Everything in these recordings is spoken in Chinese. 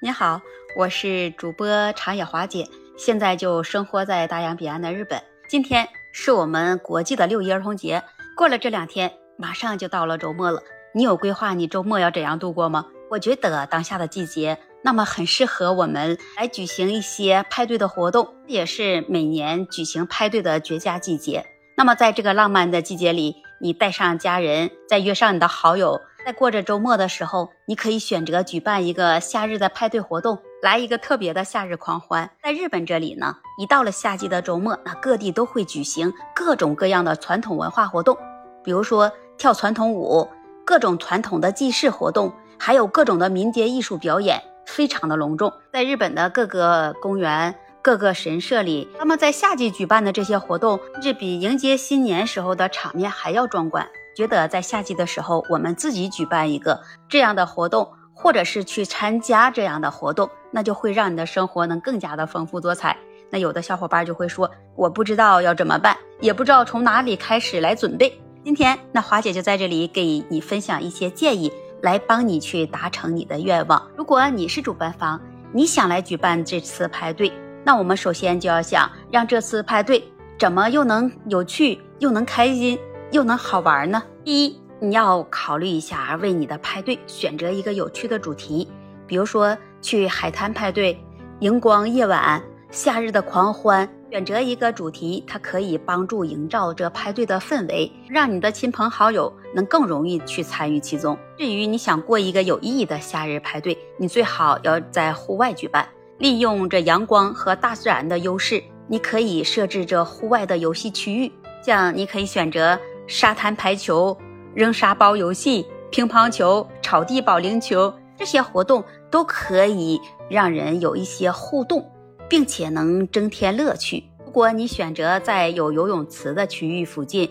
你好，我是主播长野华姐，现在就生活在大洋彼岸的日本。今天是我们国际的六一儿童节，过了这两天，马上就到了周末了。你有规划你周末要怎样度过吗？我觉得当下的季节，那么很适合我们来举行一些派对的活动，也是每年举行派对的绝佳季节。那么在这个浪漫的季节里，你带上家人，再约上你的好友。在过着周末的时候，你可以选择举办一个夏日的派对活动，来一个特别的夏日狂欢。在日本这里呢，一到了夏季的周末，那各地都会举行各种各样的传统文化活动，比如说跳传统舞，各种传统的祭祀活动，还有各种的民间艺术表演，非常的隆重。在日本的各个公园、各个神社里，那么在夏季举办的这些活动，甚至比迎接新年时候的场面还要壮观。觉得在夏季的时候，我们自己举办一个这样的活动，或者是去参加这样的活动，那就会让你的生活能更加的丰富多彩。那有的小伙伴就会说，我不知道要怎么办，也不知道从哪里开始来准备。今天，那华姐就在这里给你分享一些建议，来帮你去达成你的愿望。如果你是主办方，你想来举办这次派对，那我们首先就要想让这次派对怎么又能有趣又能开心。又能好玩呢？第一，你要考虑一下，为你的派对选择一个有趣的主题，比如说去海滩派对、荧光夜晚、夏日的狂欢。选择一个主题，它可以帮助营造这派对的氛围，让你的亲朋好友能更容易去参与其中。至于你想过一个有意义的夏日派对，你最好要在户外举办，利用这阳光和大自然的优势，你可以设置这户外的游戏区域，像你可以选择。沙滩排球、扔沙包游戏、乒乓球、草地保龄球这些活动都可以让人有一些互动，并且能增添乐趣。如果你选择在有游泳池的区域附近，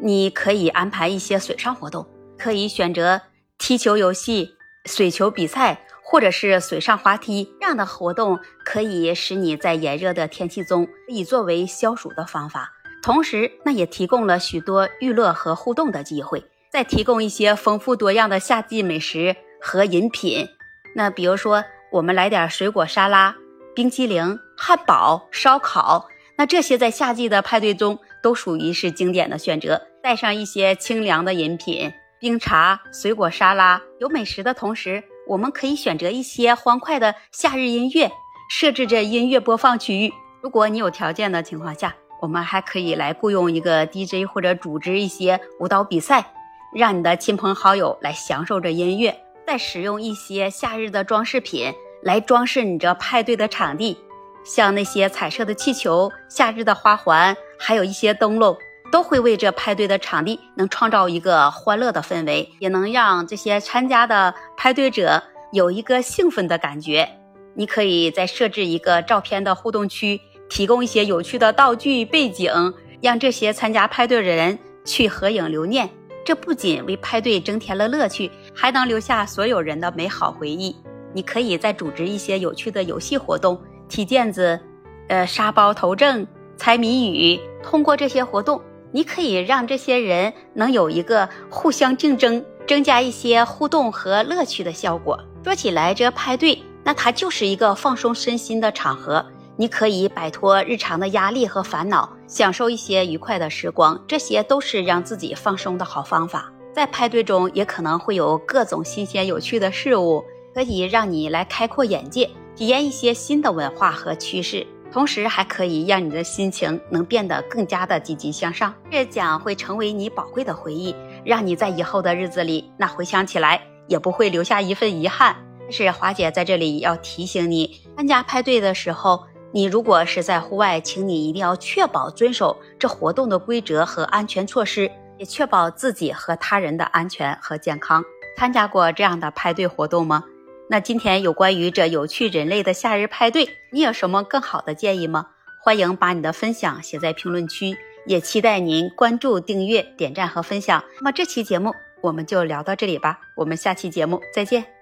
你可以安排一些水上活动，可以选择踢球游戏、水球比赛，或者是水上滑梯这样的活动，可以使你在炎热的天气中以作为消暑的方法。同时，那也提供了许多娱乐和互动的机会，再提供一些丰富多样的夏季美食和饮品。那比如说，我们来点水果沙拉、冰淇淋、汉堡、烧烤，那这些在夏季的派对中都属于是经典的选择。带上一些清凉的饮品，冰茶、水果沙拉，有美食的同时，我们可以选择一些欢快的夏日音乐，设置着音乐播放区域。如果你有条件的情况下。我们还可以来雇佣一个 DJ 或者组织一些舞蹈比赛，让你的亲朋好友来享受着音乐，再使用一些夏日的装饰品来装饰你这派对的场地，像那些彩色的气球、夏日的花环，还有一些灯笼，都会为这派对的场地能创造一个欢乐的氛围，也能让这些参加的派对者有一个兴奋的感觉。你可以再设置一个照片的互动区。提供一些有趣的道具背景，让这些参加派对的人去合影留念。这不仅为派对增添了乐趣，还能留下所有人的美好回忆。你可以再组织一些有趣的游戏活动，踢毽子，呃，沙包投掷，猜谜语。通过这些活动，你可以让这些人能有一个互相竞争，增加一些互动和乐趣的效果。说起来，这派对那它就是一个放松身心的场合。你可以摆脱日常的压力和烦恼，享受一些愉快的时光，这些都是让自己放松的好方法。在派对中，也可能会有各种新鲜有趣的事物，可以让你来开阔眼界，体验一些新的文化和趋势，同时还可以让你的心情能变得更加的积极向上。这将会成为你宝贵的回忆，让你在以后的日子里，那回想起来也不会留下一份遗憾。但是华姐在这里要提醒你，参加派对的时候。你如果是在户外，请你一定要确保遵守这活动的规则和安全措施，也确保自己和他人的安全和健康。参加过这样的派对活动吗？那今天有关于这有趣人类的夏日派对，你有什么更好的建议吗？欢迎把你的分享写在评论区，也期待您关注、订阅、点赞和分享。那么这期节目我们就聊到这里吧，我们下期节目再见。